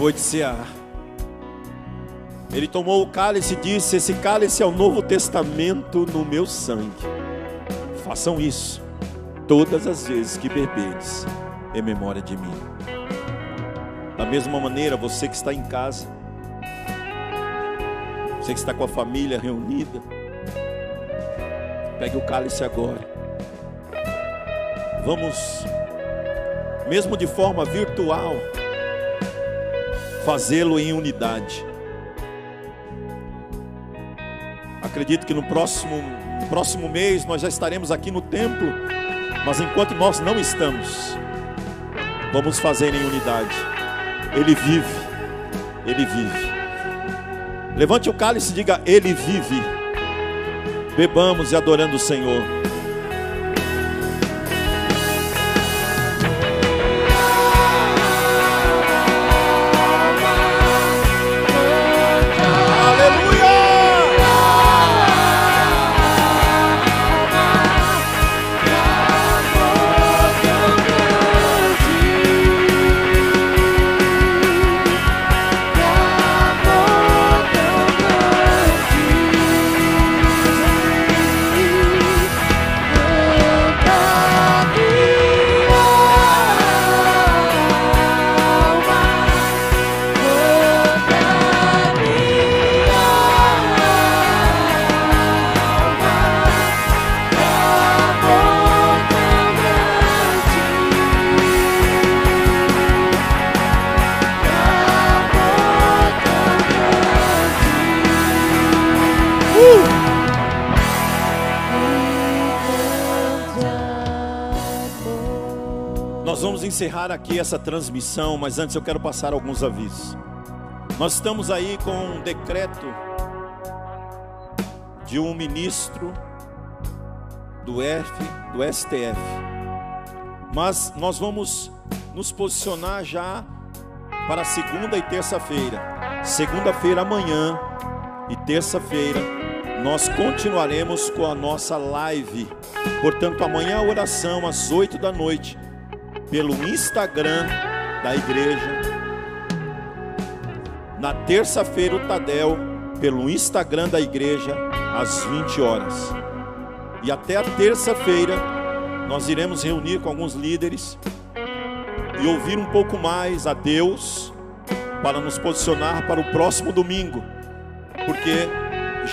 Depois de cear, ele tomou o cálice e disse: Esse cálice é o novo testamento no meu sangue. Façam isso todas as vezes que beberes, em memória de mim. Da mesma maneira, você que está em casa, você que está com a família reunida, pegue o cálice agora. Vamos, mesmo de forma virtual, fazê-lo em unidade. Acredito que no próximo, no próximo mês nós já estaremos aqui no templo, mas enquanto nós não estamos, vamos fazer em unidade. Ele vive, ele vive. Levante o cálice e diga: Ele vive. Bebamos e adorando o Senhor. Encerrar aqui essa transmissão, mas antes eu quero passar alguns avisos. Nós estamos aí com um decreto de um ministro do F, do STF. Mas nós vamos nos posicionar já para segunda e terça-feira. Segunda-feira amanhã e terça-feira nós continuaremos com a nossa live. Portanto, amanhã a oração às oito da noite pelo Instagram da igreja. Na terça-feira, o Tadel, pelo Instagram da igreja, às 20 horas. E até a terça-feira, nós iremos reunir com alguns líderes e ouvir um pouco mais a Deus para nos posicionar para o próximo domingo, porque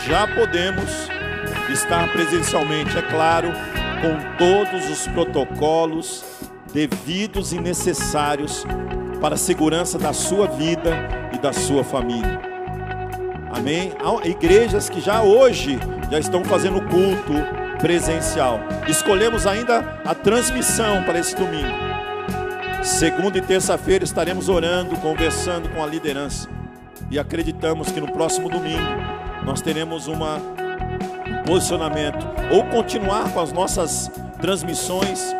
já podemos estar presencialmente, é claro, com todos os protocolos devidos e necessários para a segurança da sua vida e da sua família. Amém? Há igrejas que já hoje já estão fazendo culto presencial. Escolhemos ainda a transmissão para esse domingo. Segunda e terça-feira estaremos orando, conversando com a liderança. E acreditamos que no próximo domingo nós teremos uma, um posicionamento. Ou continuar com as nossas transmissões,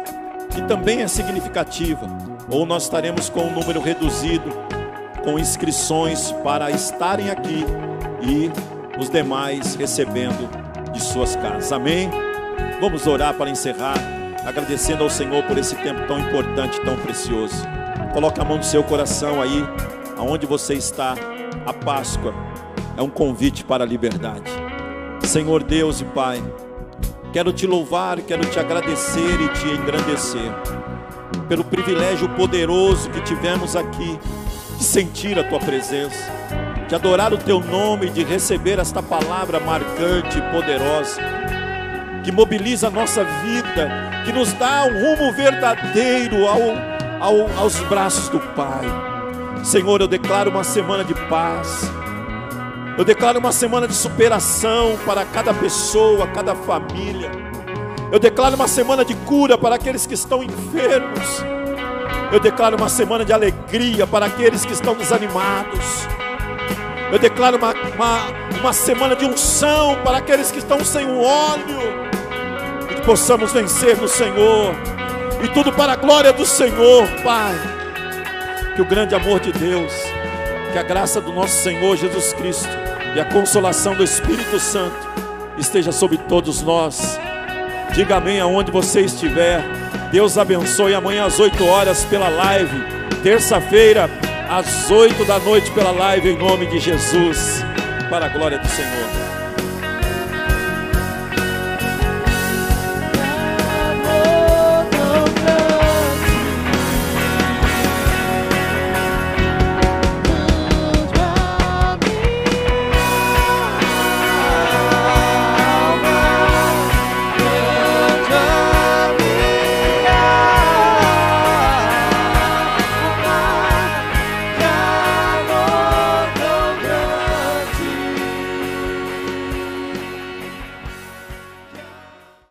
que também é significativa. Ou nós estaremos com um número reduzido, com inscrições para estarem aqui e os demais recebendo de suas casas. Amém? Vamos orar para encerrar, agradecendo ao Senhor por esse tempo tão importante, tão precioso. Coloque a mão no seu coração aí, aonde você está. A Páscoa é um convite para a liberdade. Senhor Deus e Pai, quero te louvar, quero te agradecer e te engrandecer pelo privilégio poderoso que tivemos aqui de sentir a tua presença, de adorar o teu nome, de receber esta palavra marcante e poderosa que mobiliza a nossa vida, que nos dá um rumo verdadeiro ao, ao, aos braços do Pai. Senhor, eu declaro uma semana de paz, eu declaro uma semana de superação para cada pessoa, cada família. Eu declaro uma semana de cura para aqueles que estão enfermos. Eu declaro uma semana de alegria para aqueles que estão desanimados. Eu declaro uma, uma, uma semana de unção para aqueles que estão sem o óleo possamos vencer no Senhor, e tudo para a glória do Senhor, Pai. Que o grande amor de Deus, que a graça do nosso Senhor Jesus Cristo e a consolação do Espírito Santo esteja sobre todos nós. Diga amém aonde você estiver. Deus abençoe amanhã às 8 horas pela live. Terça-feira, às 8 da noite pela live, em nome de Jesus. Para a glória do Senhor.